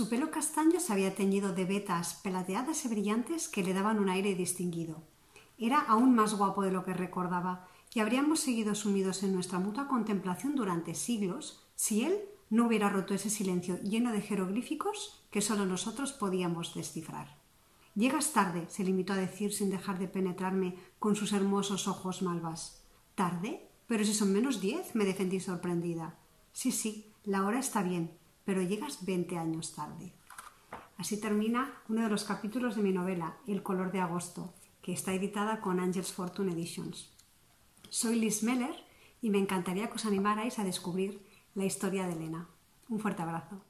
Su pelo castaño se había teñido de vetas plateadas y brillantes que le daban un aire distinguido. Era aún más guapo de lo que recordaba, y habríamos seguido sumidos en nuestra mutua contemplación durante siglos si él no hubiera roto ese silencio lleno de jeroglíficos que solo nosotros podíamos descifrar. Llegas tarde, se limitó a decir sin dejar de penetrarme con sus hermosos ojos malvas. ¿Tarde? Pero si son menos diez, me defendí sorprendida. Sí, sí, la hora está bien, pero llegas veinte años tarde. Así termina uno de los capítulos de mi novela, El color de agosto, que está editada con Angels Fortune Editions. Soy Liz Meller y me encantaría que os animarais a descubrir la historia de Elena. Un fuerte abrazo.